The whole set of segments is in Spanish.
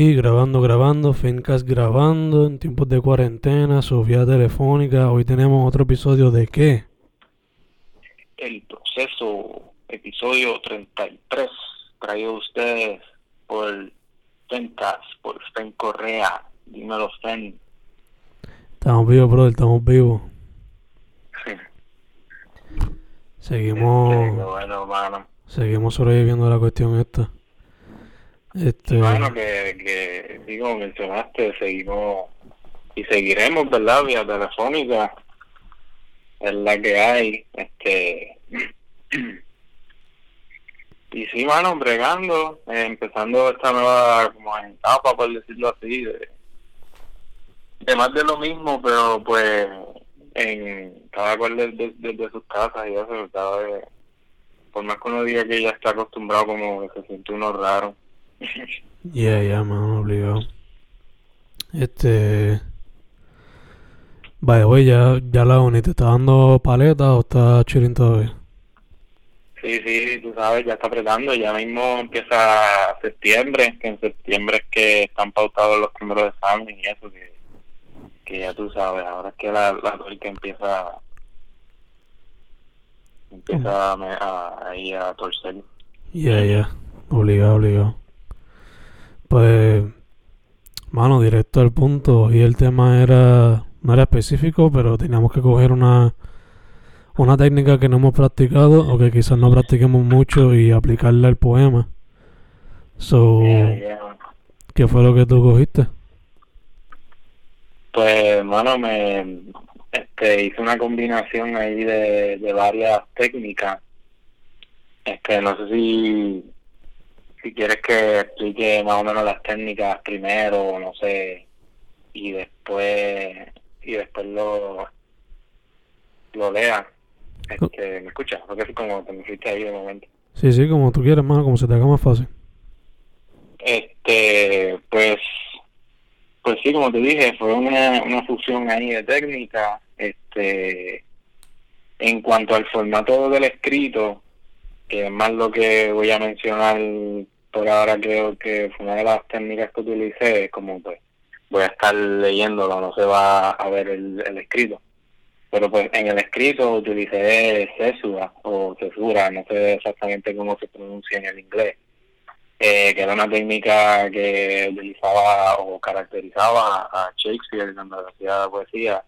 Y grabando, grabando, Fencast grabando en tiempos de cuarentena, Sofía telefónica. Hoy tenemos otro episodio de qué? El proceso, episodio 33, traído a ustedes por Fencast, por Fen Correa. Dímelo, Fen. Estamos vivos, brother, estamos vivos. Seguimos, bueno, mano. seguimos sobreviviendo a la cuestión esta. Este, Bueno, que, que, como mencionaste, seguimos y seguiremos, ¿verdad? Vía telefónica, es la que hay, este... Y sí, mano, bregando, eh, empezando esta nueva como etapa, por decirlo así, de, de más de lo mismo, pero pues en cada cual desde de, de sus casas y eso, cada vez, por más que uno diga que ya está acostumbrado, como que se siente uno raro. Ya, ya, mano, obligado. Este. Vaya, güey, ya, ya la uni, ¿te está dando paleta o está chilling todavía? Sí, sí, tú sabes, ya está apretando, ya mismo empieza septiembre, que en septiembre es que están pautados los primeros exámenes y eso, que, que ya tú sabes, ahora es que la, la tórica empieza, empieza a, me- a, ahí a torcer. Ya, ya, obligado, obligado. Pues, mano, directo al punto. Y el tema era, no era específico, pero teníamos que coger una, una técnica que no hemos practicado o que quizás no practiquemos mucho y aplicarla al poema. So. ¿qué fue lo que tú cogiste? Pues, mano, me este, hice una combinación ahí de, de varias técnicas. Este, no sé si, si quieres que explique más o menos las técnicas primero, no sé, y después y después lo lo lea. Este, ¿Me escuchas? Porque es como te me fuiste ahí de momento. Sí, sí, como tú quieras, mano, como se te haga más fácil. Este, pues, pues sí, como te dije, fue una, una fusión ahí de técnica. Este, en cuanto al formato del escrito, que es más lo que voy a mencionar por ahora, creo que fue una de las técnicas que utilicé, como pues voy a estar leyéndolo, no se va a ver el, escrito. Pero pues en el escrito utilicé cesura o cesura, no sé exactamente cómo se pronuncia en el inglés eh, que era una técnica que utilizaba o caracterizaba a Shakespeare cuando hacía poesía.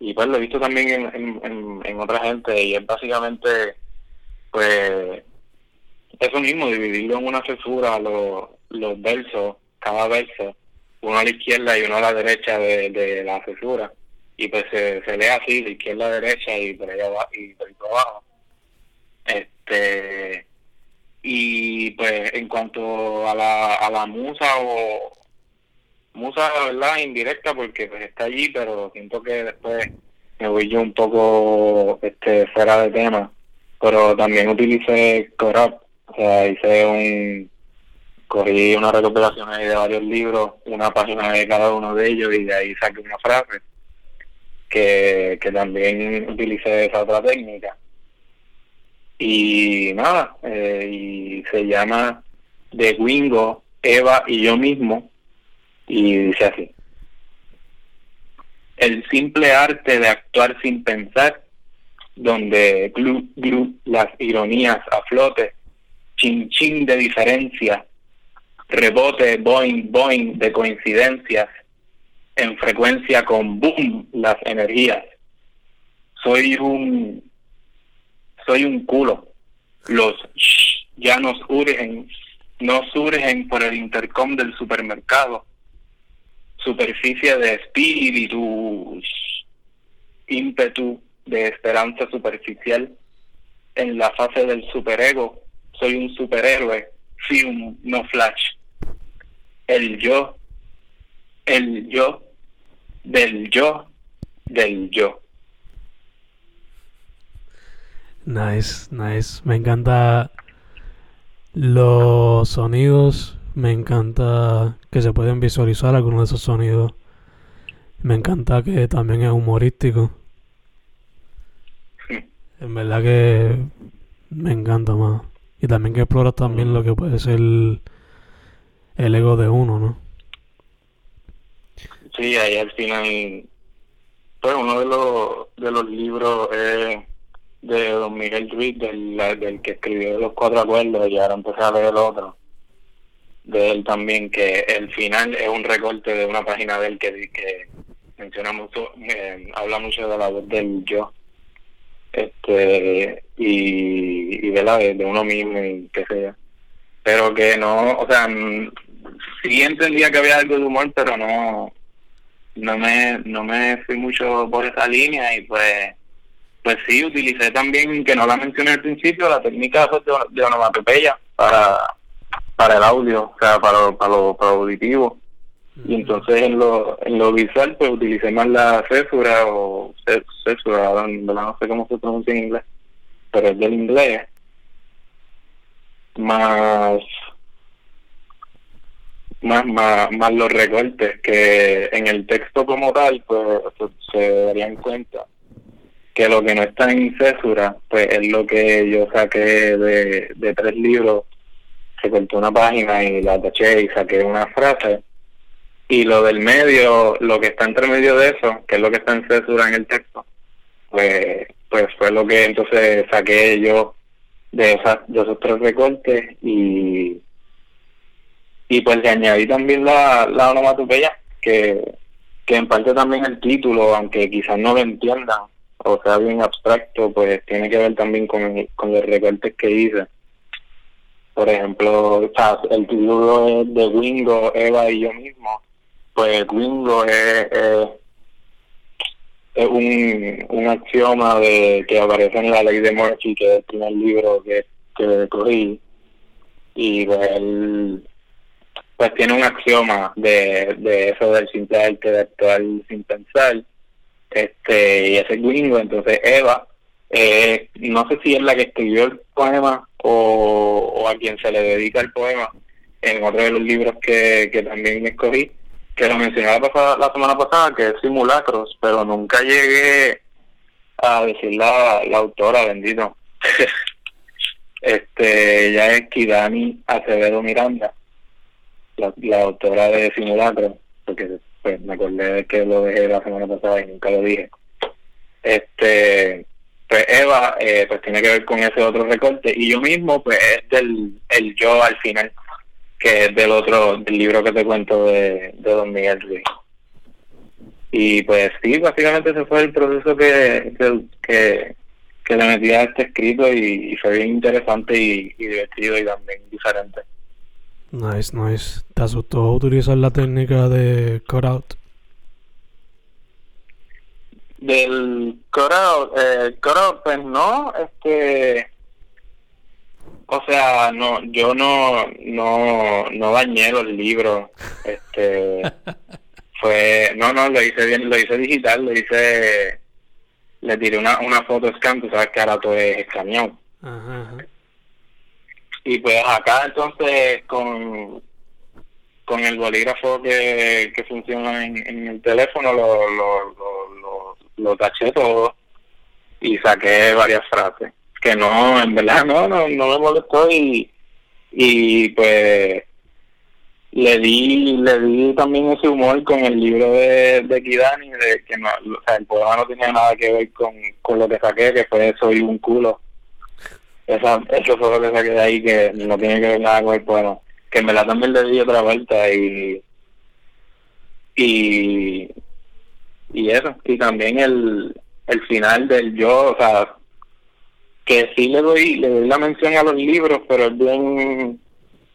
Y pues lo he visto también en, en, en otra gente y es básicamente, pues, eso mismo, dividirlo en una cesura los, los versos, cada verso, uno a la izquierda y uno a la derecha de, de la cesura. Y pues se, se lee así, de izquierda a derecha y por ahí abajo, y por abajo. Este, y pues en cuanto a la, a la musa o musa la verdad indirecta porque pues está allí pero siento que después me voy yo un poco este fuera de tema pero también utilicé Corrupt o sea hice un cogí una recopilación ahí de varios libros una página de cada uno de ellos y de ahí saqué una frase que, que también utilicé esa otra técnica y nada, eh, y se llama The Wingo, Eva y yo mismo, y dice así. El simple arte de actuar sin pensar, donde glu, glu, las ironías a flote, chin chin de diferencia, rebote, boing, boing de coincidencias, en frecuencia con boom las energías. Soy un soy un culo. Los shh ya nos urgen, no surgen por el intercom del supermercado. Superficie de espíritu, ímpetu de esperanza superficial. En la fase del superego, soy un superhéroe, film, no flash. El yo, el yo, del yo, del yo. Nice, nice. Me encanta los sonidos. Me encanta que se pueden visualizar algunos de esos sonidos. Me encanta que también es humorístico. En verdad que me encanta más. Y también que exploras también lo que puede ser el ego de uno, ¿no? Sí, ahí al final, pues uno de los, de los libros es de Don Miguel Ruiz, del, del que escribió Los Cuatro Acuerdos, y ahora empecé a leer el otro, de él también, que el final es un recorte de una página de él que, que menciona mucho, eh, habla mucho de la voz del yo, este y, y de la de, uno mismo y qué sea. Pero que no, o sea, sí entendía que había algo de humor, pero no no me no me fui mucho por esa línea y pues pues sí utilicé también que no la mencioné al principio la técnica de, de onomatopeya para para el audio o sea para, para lo, para lo auditivo y entonces en lo, en lo visual pues utilicé más la césura o césura, no sé cómo se pronuncia en inglés, pero es del inglés, más más, más, más los recortes que en el texto como tal pues se darían cuenta que lo que no está en césura pues es lo que yo saqué de, de tres libros se cortó una página y la taché y saqué una frase y lo del medio, lo que está entre medio de eso, que es lo que está en censura en el texto, pues, pues fue lo que entonces saqué yo de, esas, de esos tres recortes y, y pues le añadí también la, la onomatopeya, que, que en parte también el título, aunque quizás no lo entiendan o sea bien abstracto, pues tiene que ver también con, con los recortes que hice. Por ejemplo, el título de Wingo, Eva y yo mismo, pues Wingo es, es, un, un axioma de que aparece en la ley de Murphy, que es el primer libro que, que cogí, y pues él pues tiene un axioma de, de eso del simple arte de actuar sin pensar, este y ese es Wingo, entonces Eva, eh, no sé si es la que escribió el poema o, o a quien se le dedica el poema en otro de los libros que, que también escogí, que lo mencioné la, la semana pasada, que es simulacros, pero nunca llegué a decir la, la autora, bendito. este Ella es Kidani Acevedo Miranda, la, la autora de simulacros, porque pues, me acordé de que lo dejé la semana pasada y nunca lo dije. Este pues Eva eh, pues tiene que ver con ese otro recorte y yo mismo pues es del el yo al final que es del otro, del libro que te cuento de, de Don Miguel Ruiz. Y pues sí, básicamente ese fue el proceso que, que, que, le metí a este escrito y, fue bien interesante y, divertido y también diferente. Nice, nice. ¿Te asustó utilizar la técnica de cutout? Del cutout, eh, cutout, pues no, este o sea, no, yo no, no, no dañé los libros. Este, fue, no, no, lo hice bien, lo hice digital, lo hice, le tiré una, una foto scan, tú sabes que ahora todo es escaneado. Y pues acá entonces con, con el bolígrafo que, que funciona en, en el teléfono lo, lo, lo, lo, lo taché todo y saqué varias frases que no, en verdad no, no, no me molestó y, y pues le di le di también ese humor con el libro de, de Kidani, de que no, o sea, el poema no tenía nada que ver con, con lo que saqué, que fue Soy un culo. Esa, eso fue lo que saqué de ahí, que no tiene que ver nada con el poema. Que en verdad también le di otra vuelta y y y eso, y también el, el final del yo, o sea, que sí le doy le doy la mención a los libros pero es bien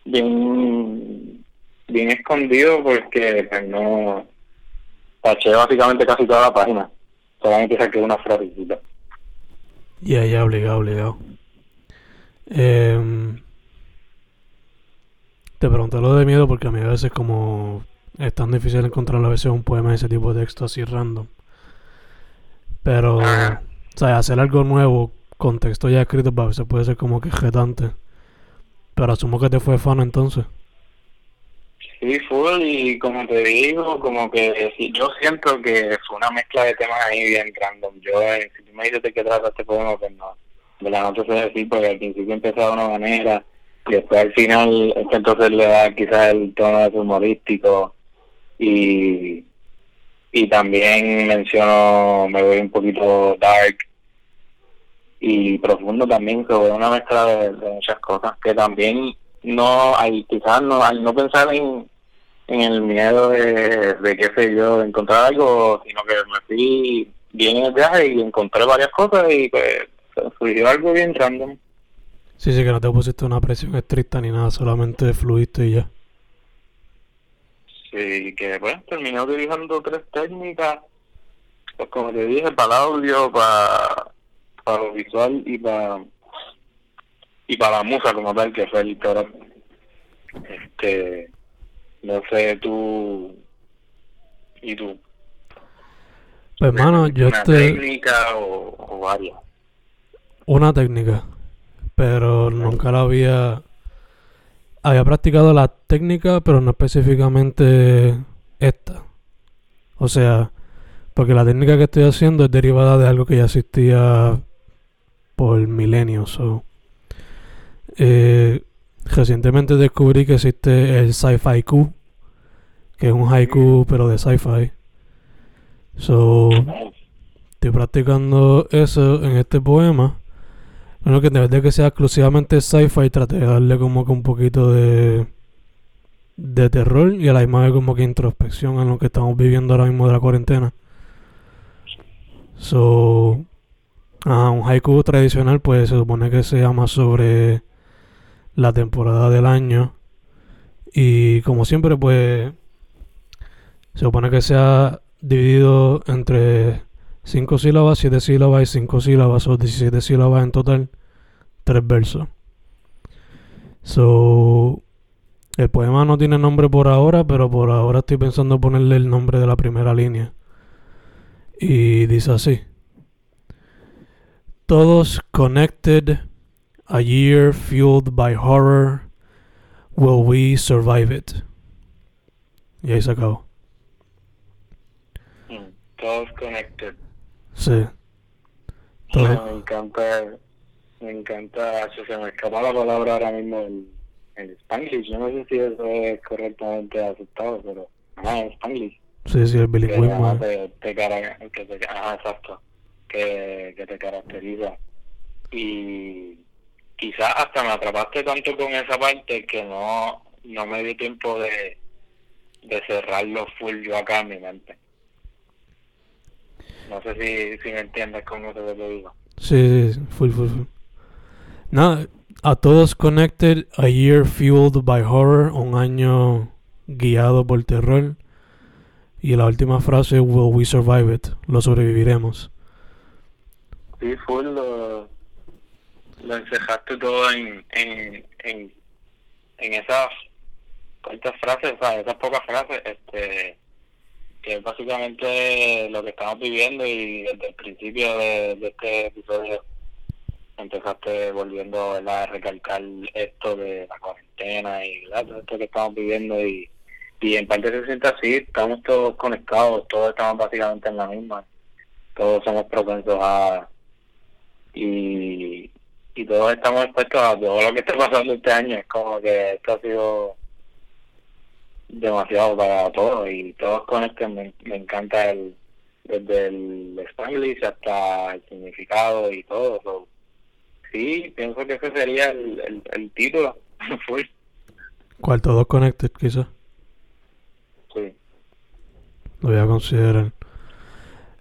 bien bien escondido porque pues, no taché básicamente casi toda la página. Solamente saqué una frasecita. Ya ya obligado obligado. Eh, te pregunté lo de miedo porque a mí a veces como es tan difícil encontrar a veces un poema de ese tipo de texto así random. Pero o sea hacer algo nuevo contexto ya escrito, para veces puede ser como que jetante. Pero asumo que te fue fan entonces. Sí, full, y como te digo, como que yo siento que fue una mezcla de temas ahí bien random. Yo, eh, si tú me dices de qué trata este poema, pues no, de la no te sé decir, porque al principio empezaba de una manera, y después al final entonces le da quizás el tono humorístico y y también menciono me voy un poquito dark y profundo también que una mezcla de, muchas cosas que también no al quizás no al no pensar en, en el miedo de, de qué sé yo de encontrar algo sino que me fui bien en el viaje y encontré varias cosas y pues surgió algo bien random Sí, sí, que no te pusiste una presión estricta ni nada, solamente fluiste y ya. Sí, que pues terminé utilizando tres técnicas, pues como te dije, para el audio, para, para lo visual y para y para la música como tal, que fue el toro. Este, no sé, tú y tú. Pues hermano, yo ¿Una te... técnica o, o varias? Una técnica pero nunca la había... Había practicado la técnica, pero no específicamente esta. O sea, porque la técnica que estoy haciendo es derivada de algo que ya existía por milenios. Eh, recientemente descubrí que existe el Sci-Fi Q, que es un haiku pero de sci-fi. So, estoy practicando eso en este poema bueno, que en vez de que sea exclusivamente sci-fi, traté de darle como que un poquito de, de terror y a la misma vez como que introspección en lo que estamos viviendo ahora mismo de la cuarentena. So, un haiku tradicional pues se supone que se llama sobre la temporada del año y como siempre pues se supone que sea dividido entre 5 sílabas, 7 sílabas y 5 sílabas, o 17 sílabas en total, 3 versos. So, el poema no tiene nombre por ahora, pero por ahora estoy pensando ponerle el nombre de la primera línea. Y dice así. Todos connected, a year fueled by horror, will we survive it? Y ahí se acabó. Mm, todos connected. Sí. Me encanta, me encanta, se me escapa la palabra ahora mismo en, en Spanglish, yo no sé si eso es correctamente aceptado, pero ah, en Spanglish. Sí, sí, el bilingüismo. Que te, te, te, exacto, que, te caracteriza. Y quizás hasta me atrapaste tanto con esa parte que no, no me di tiempo de, de cerrarlo full yo acá en mi mente. No sé si, si me entiendes cómo te lo digo. Sí, sí, full, full, full. Nada, a todos connected, a year fueled by horror, un año guiado por terror. Y la última frase, will we survive it? Lo sobreviviremos. Sí, full lo, lo encejaste todo en, en, en, en esas cortas frases, o sea, esas pocas frases, este que es básicamente lo que estamos viviendo y desde el principio de, este episodio empezaste volviendo a recalcar esto de la cuarentena y todo esto que estamos viviendo y, y en parte se siente así, estamos todos conectados, todos estamos básicamente en la misma, todos somos propensos a y, y todos estamos expuestos a todo lo que está pasando este año, es como que esto ha sido demasiado para todos y todos con este me, encanta el desde el Spanglish hasta el significado y todo. sí, pienso que ese sería el, el, título. ¿Cuál? Todos Connected, quizás. Sí. Lo voy a considerar.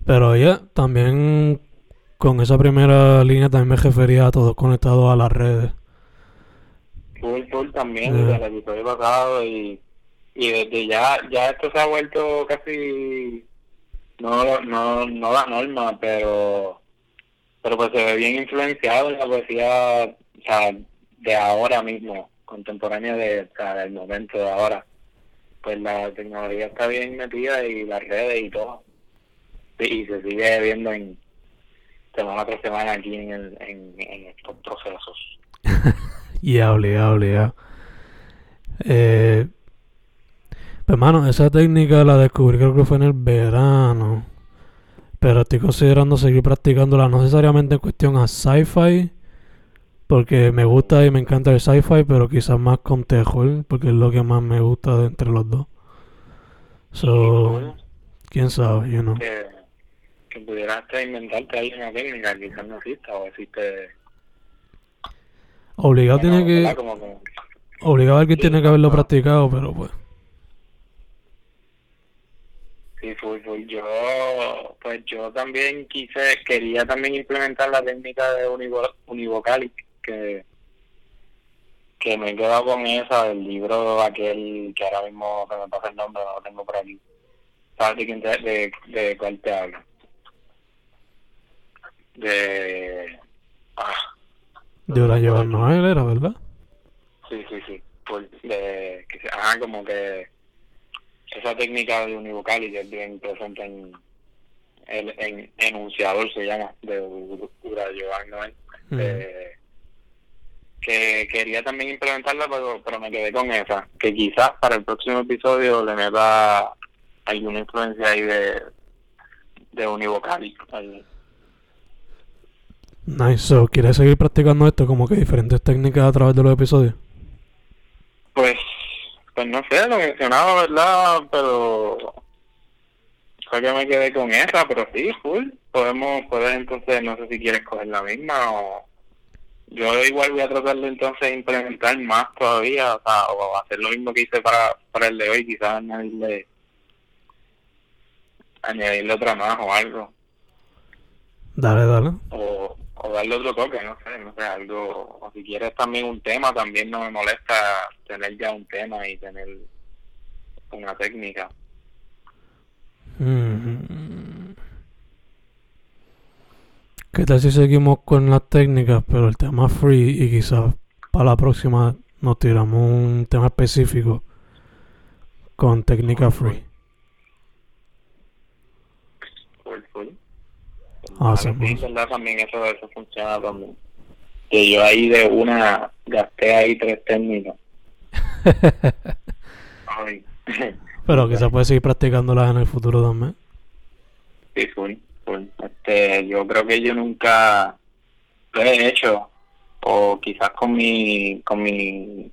Pero ya, también con esa primera línea también me refería a todos conectados a las redes. Full, full también, desde el episodio pasado y y desde ya ya esto se ha vuelto casi no no no la norma pero pero pues se ve bien influenciado en la poesía o sea, de ahora mismo contemporánea de, o sea, del momento de ahora. Pues la tecnología está bien metida y las redes y todo. Y se sigue viendo en semana tras semana aquí en, el, en, en estos procesos ya obligado obligado eh pues, hermano, esa técnica la descubrí creo que fue en el verano. Pero estoy considerando seguir practicándola no necesariamente en cuestión a sci-fi, Porque me gusta y me encanta el sci-fi, pero quizás más con terror, porque es lo que más me gusta de entre los dos. So, quién sabe, you know. Que, que pudieras te inventarte ahí una técnica, quizás no exista, o existe... Obligado bueno, tiene que, ¿verdad? Como que- obligado alguien Sí, tiene que haberlo no. practicado, pero pues. Sí, full, full. Yo, pues yo también quise, quería también implementar la técnica de univo- univocalic, que, que me he quedado con esa del libro aquel que ahora mismo se me pasa el nombre, no lo tengo por aquí. ¿Sabes de, quién te- de, de cuál te hablo? De... Ah, De hora llevar Noel era, ¿verdad? Sí, sí, sí. Por- de, que, ajá, como que esa técnica de univocal y que es bien presente en el en, enunciador se llama de U- Urayo Noel. Mm. Eh, que quería también implementarla pero, pero me quedé con esa que quizás para el próximo episodio le meta alguna influencia ahí de de univocal ahí. Nice. So, ¿quieres seguir practicando esto como que diferentes técnicas a través de los episodios? Pues, pues no sé, lo mencionaba, ¿verdad? Pero fue que me quedé con esa, pero sí, full. Podemos, puedes entonces, no sé si quieres coger la misma o... Yo igual voy a tratar de entonces implementar más todavía, o sea, o hacer lo mismo que hice para, para el de hoy, quizás añadirle, añadirle otra más o algo, Dale, dale. o, o darle otro toque, no sé, no sé, algo, o si quieres también un tema, también no me molesta tener ya un tema y tener una técnica. Mm. ¿Qué tal si seguimos con las técnicas, pero el tema free y quizás para la próxima nos tiramos un tema específico con técnica free? Full, full. Awesome, Sí, awesome. verdad, también eso, eso funciona también. Que yo ahí de una gasté ahí tres. Ay. pero quizás puedes seguir practicándolas en el futuro también. Sí, full, full. Este, yo creo que yo nunca lo he hecho, o quizás con mi, con mi,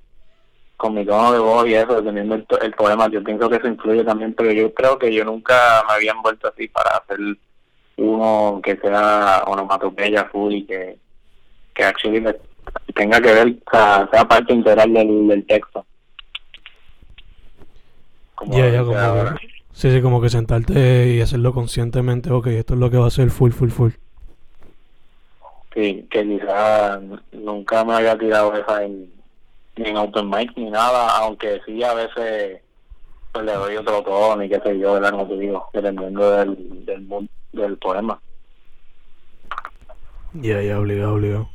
con mi tono de voz y eso, dependiendo el, el poema, yo pienso que eso influye también, pero yo creo que yo nunca me había envuelto así para hacer uno que sea onomatopeya full y que, que actually tenga que ver, o sea, sea parte integral del, del texto. Como Ya, como ahora. que, sí, sí, como que sentarte y hacerlo conscientemente, ok, esto es lo que va a ser full, full, full. Sí, que quizás nunca me había tirado esa en, ni en open mic ni nada, aunque sí a veces pues le doy otro tono y qué sé yo, ¿verdad? Como te digo, dependiendo del, del mood del poema. Ya, ya, obligado, obligado.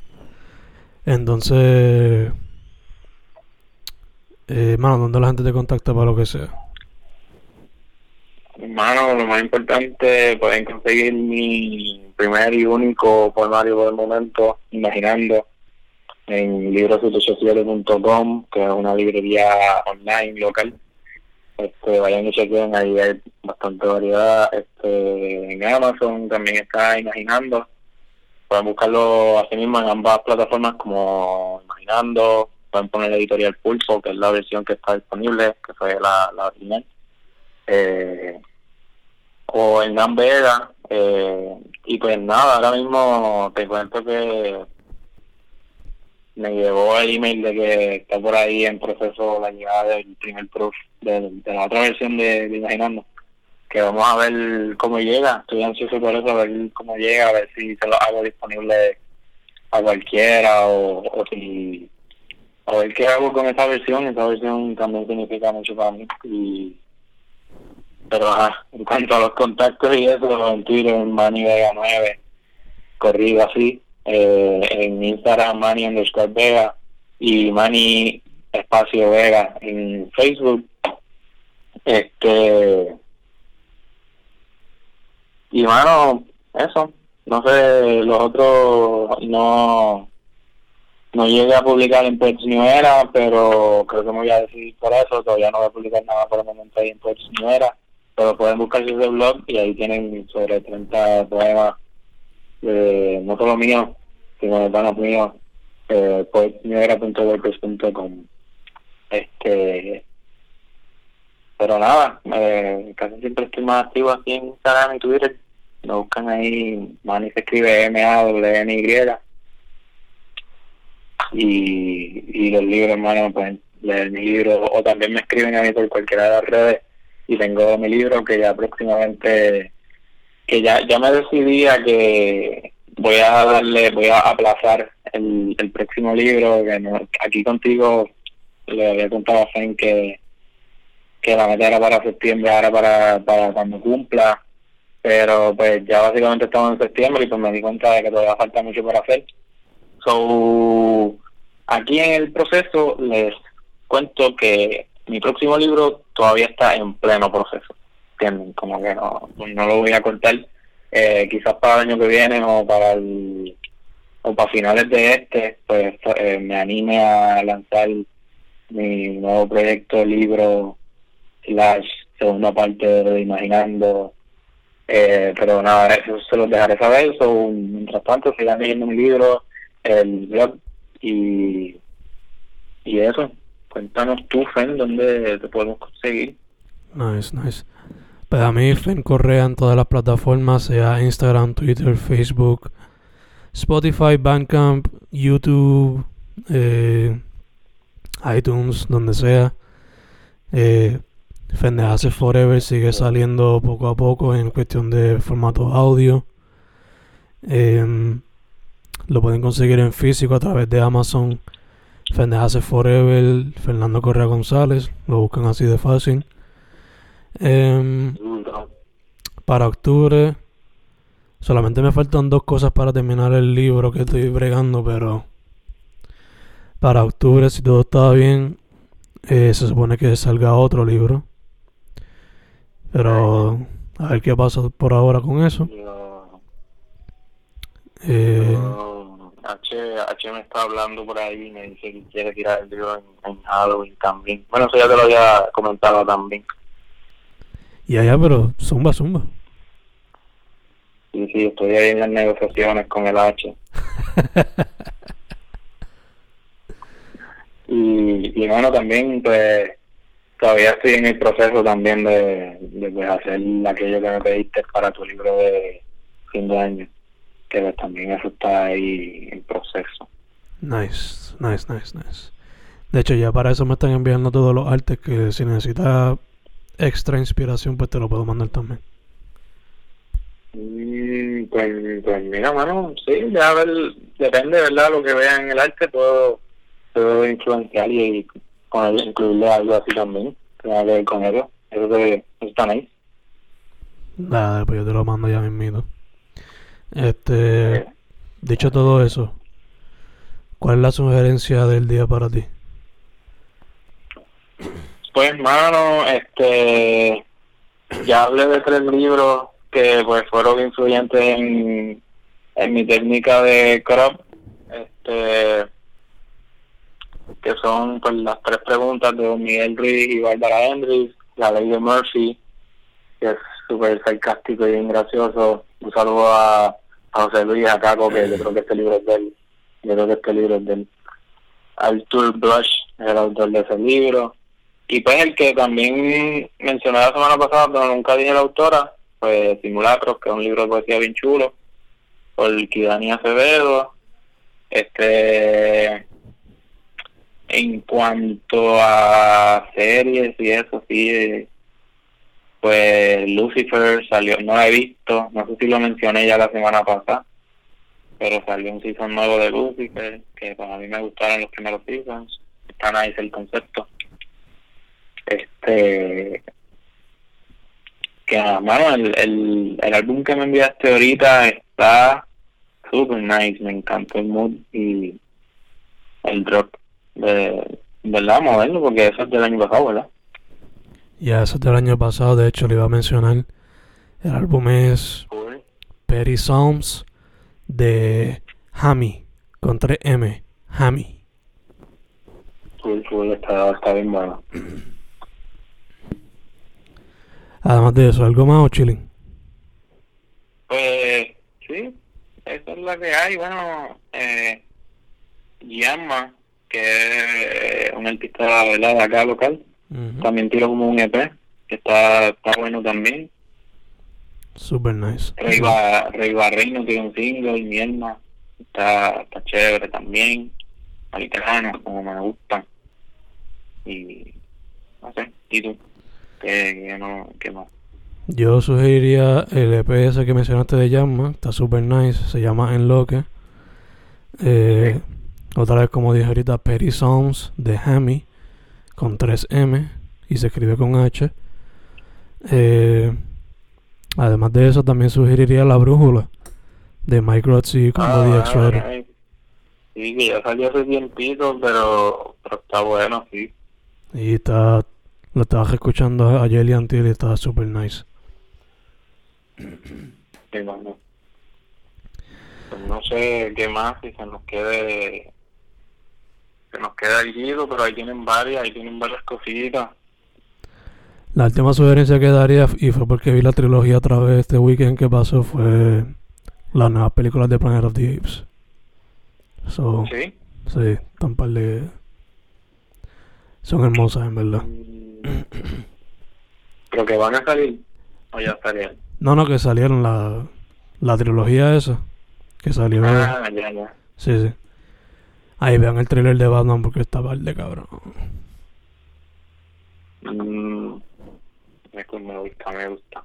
Entonces, eh, mano, ¿dónde la gente te contacta para lo que sea? Hermano, lo más importante, pueden conseguir mi primer y único poemario por el momento, Imaginando, en librosutosociales.com, que es una librería online local. Este, vayan y chequen, ahí hay bastante variedad. Este, en Amazon también está Imaginando. Pueden buscarlo así mismo en ambas plataformas como Imaginando. Pueden poner Editorial Pulpo, que es la versión que está disponible, que fue la, la original. Eh, o en Dan Vega. Eh, y pues nada, ahora mismo te cuento que me llegó el email de que está por ahí en proceso la llegada del primer proof de, de la otra versión de, de Imaginando. Que vamos a ver cómo llega. Estoy ansioso por eso, a ver cómo llega, a ver si se lo hago disponible a cualquiera o, si. A ver qué hago con esa versión. Esa versión también significa mucho para mí. Y pero ajá, en cuanto a los contactos y eso, en Twitter, Manny Vega 9, corrido así, eh, en Instagram, Manny underscore Vega, y Manny espacio Vega en Facebook. Este. Y mano, eso. No sé, los otros no. No llegué a publicar en Poets New pero creo que me voy a decidir por eso. Todavía no voy a publicar nada por el momento ahí en Poets New pero pueden buscar ese blog y ahí tienen sobre 30 poemas, de, no solo míos, sino de panos míos, eh, poetniebra.wordpress.com. Este, pero nada, eh, casi siempre estoy más activo aquí en Instagram y Twitter. Me buscan ahí, Manny se escribe M A W N Y. Y, los libros, hermano, pues leer mi libro o también me escriben a mí por cualquiera de las redes y tengo mi libro que ya próximamente que ya ya me decidí a que voy a darle voy a aplazar el, el próximo libro que no, aquí contigo le había contado a Fen que que la meta era para septiembre ahora para para cuando cumpla pero pues ya básicamente estamos en septiembre y pues me di cuenta de que todavía falta mucho por hacer. So aquí en el proceso les cuento que mi próximo libro todavía está en pleno proceso, ¿entienden? Como que no, no lo voy a contar, eh, quizás para el año que viene o para el, o para finales de este, pues eh, me anime a lanzar mi nuevo proyecto, libro, slash, segunda parte de Imaginando, eh, pero nada, eso se los dejaré saber, so, mientras tanto sigan leyendo mi libro, el blog y, y eso. Cuéntanos tú, Fen, dónde te podemos conseguir. Nice, nice. Pues a mí, Fen Correa en todas las plataformas, sea Instagram, Twitter, Facebook, Spotify, Bandcamp, YouTube, eh, iTunes, donde sea. Eh, hace Forever sigue saliendo poco a poco en cuestión de formato audio. Em, lo pueden conseguir en físico a través de Amazon hace Forever, Fernando Correa González, lo buscan así de fácil. Em, para octubre, solamente me faltan dos cosas para terminar el libro que estoy bregando, pero para octubre, si todo está bien, eh, se supone que salga otro libro. Pero a ver qué pasa por ahora con eso. Eh, H, H me está hablando por ahí, me dice que quiere tirar el libro en, Halloween también. Bueno, eso ya te lo había comentado también. Ya, ya, pero zumba, zumba. Sí, sí, estoy ahí en las negociaciones con el H. y, y bueno, también, pues, todavía estoy en el proceso también de, de pues, hacer aquello que me pediste para tu libro de fin de año que también eso está ahí en proceso. Nice, nice, nice, nice. De hecho, ya para eso me están enviando todos los artes que si necesitas extra inspiración, pues te lo puedo mandar también. Mm, pues, pues, mira, mano, sí, ya ver, depende, ¿verdad? Lo que vean en el arte, puedo, puedo influenciar y, con incluirle algo así también, que con eso. Eso, eso está nice. Nada, pues yo te lo mando ya mismito. Este, dicho todo eso, ¿cuál es la sugerencia del día para ti? Pues, mano, este, ya hablé de tres libros que pues fueron influyentes en, en mi técnica de crop, este, que son pues las tres preguntas de Miguel Ruiz y Bárbara Hendricks, la ley de Murphy, que es súper sarcástico y bien gracioso. Un saludo a a José Luis Acaco, que yo creo que este libro es de él. Yo creo que este libro es de él. Arthur Blush el autor de ese libro. Y pues el que también mencioné la semana pasada, pero nunca dije la autora, pues Simulacros, que es un libro de poesía bien chulo, por Kidani Acevedo. Este, en cuanto a series y eso, sí, pues Lucifer salió, no la he visto, no sé si lo mencioné ya la semana pasada, pero salió un season nuevo de Lucifer, que para mí me gustaron los primeros seasons, está nice el concepto. Este, que nada, el, el, el álbum que me enviaste ahorita está super nice, me encantó el mood y el drop de, ¿verdad? Moderno, porque eso es del año pasado, ¿verdad? Ya, eso es del año pasado, de hecho, le iba a mencionar. El álbum es Petty Psalms de Hami, con 3M, Hami. está, bien bueno. Además de eso, ¿algo más o chilling? Pues sí, eso es lo que hay. Bueno, eh, Yama, que es un artista ¿verdad? de acá local. También tiró como un EP, que está, está bueno también. Super nice. Rey, Ba- Rey Barreino tiene un single, mi alma, está, está chévere también. Alcrano, como me gusta. Y no sé, ¿y tú? ¿Qué, qué no, qué más? Yo sugeriría el EP ese que mencionaste de Yamma, está super nice, se llama Enloque. Eh, Otra vez, como dije ahorita, Petty Sounds de Hammy con 3M y se escribe con H. Eh, además de eso, también sugeriría La Brújula de Mike Rotzi con Body Ah, ay, sí, que ya salió hace tiempito, pero, pero está bueno, sí. Y está, lo estaba escuchando ayer y antes y está super nice. Sí. Pues no sé qué más, si se nos quede, se nos queda el guido, pero ahí tienen varias, ahí tienen varias cositas. La última sugerencia que daría, y fue porque vi la trilogía otra vez este weekend que pasó, fue las nuevas películas de Planet of the Apes. So, Sí. sí, están par de... Son hermosas, en verdad. Mm. Pero que van a salir, o ya salieron. No, no, que salieron la, la trilogía esa. Que salió... Ah, ya, ya. Sí, sí. Ahí vean el trailer de Batman porque está par de cabrón. Mm, me, gu- me gusta, me gusta.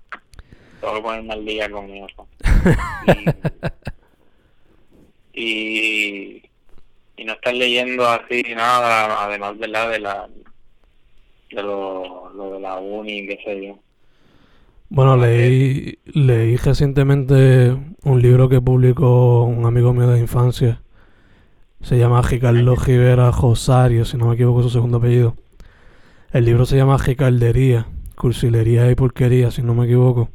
Tengo que ponerme al día con eso. Y, y, y no estar leyendo así nada, además de la de la de lo, lo de la uni, qué sé yo. Bueno, leí, leí recientemente un libro que publicó un amigo mío de infancia. Se llama Ricardo Rivera Rosario, si no me equivoco su segundo apellido. El libro se llama Ricardería, Cursilería y Porquería, si no me equivoco.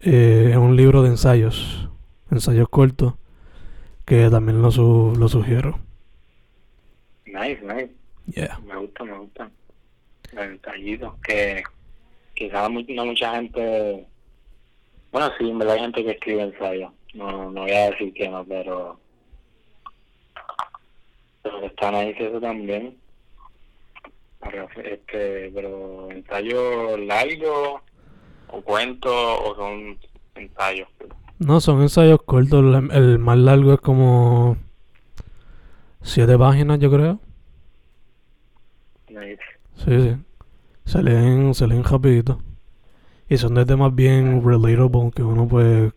Eh, es un libro de ensayos, ensayos cortos, que también lo, su- lo sugiero. Nice, nice. Yeah. Me gusta, me gusta. Los detallitos que quizás no mucha gente... Bueno, sí, en verdad hay gente que escribe ensayos. No, no voy a decir que no, pero... Pero que están ahí, eso también. Este, pero ensayos largos o cuentos o son ensayos. No, son ensayos cortos. El, el más largo es como siete páginas, yo creo. Nice. Sí, sí. Se leen, se leen rapidito. Y son de temas bien relatable que uno pues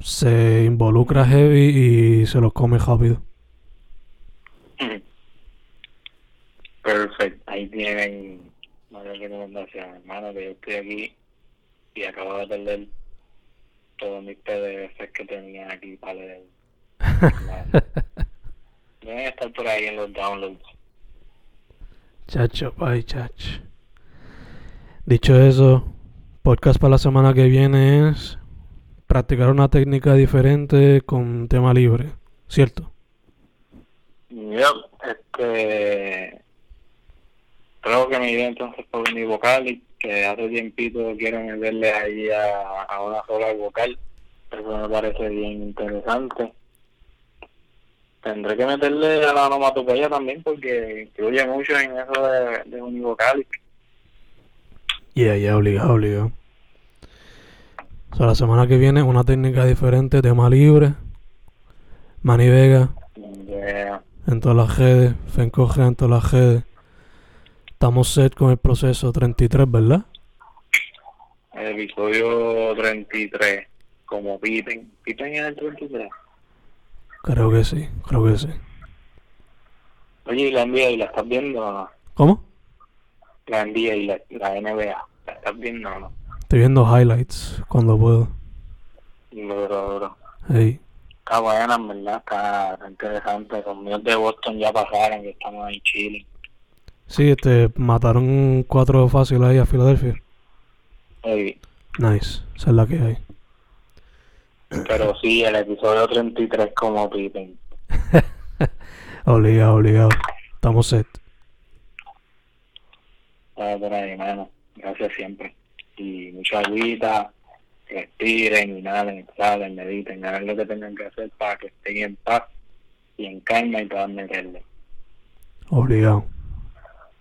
se involucra heavy y se los come rápido. Perfecto. Ahí tienen varias recomendaciones, hermano, que yo estoy aquí y acabo de perder todos mis PDFs que tenía aquí para leer. Deben estar por ahí en los downloads. Chacho, bye, chacho. Dicho eso, podcast para la semana que viene es practicar una técnica diferente con tema libre, ¿cierto? Yo, este. Creo que me iré entonces por mi vocal y que hace tiempito quiero meterle ahí a, una sola vocal. Eso me parece bien interesante. Tendré que meterle a la onomatopeya también porque influye mucho en eso de, de univocal. Yeah, yeah, obligado, obligado. O sea, la semana que viene una técnica diferente, tema libre. Manny Vega Yeah. en todas las redes, Fencoge en todas las redes. Estamos set con el proceso 33, ¿verdad? El episodio 33, como Pippen. Pippen es el 33. Creo que sí, creo que sí. Oye, y la NBA, ¿la estás viendo o no? ¿Cómo? La NBA y la, la NBA, ¿la estás viendo o no? Estoy viendo highlights cuando puedo. Duro, duro. Hey. Está buena, en verdad, está, interesante. Los míos de Boston ya pasaron, que estamos ahí chilling. Sí, este, mataron cuatro fácil ahí a Filadelfia. Ey, Nice, esa es la que hay. Pero sí, el episodio 33 como Pippen. Obligado, obligado. Estamos set. Está por ahí, mano. Gracias siempre. Y mucha agüita, respiren, inhalen, exhalen, mediten, hagan lo que tengan que hacer para que estén en paz y en calma y puedan meterle. Obligado.